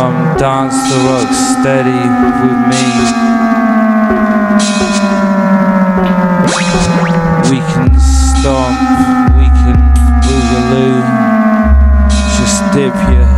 come dance to rock steady with me. We can stomp, we can boogaloo, just dip your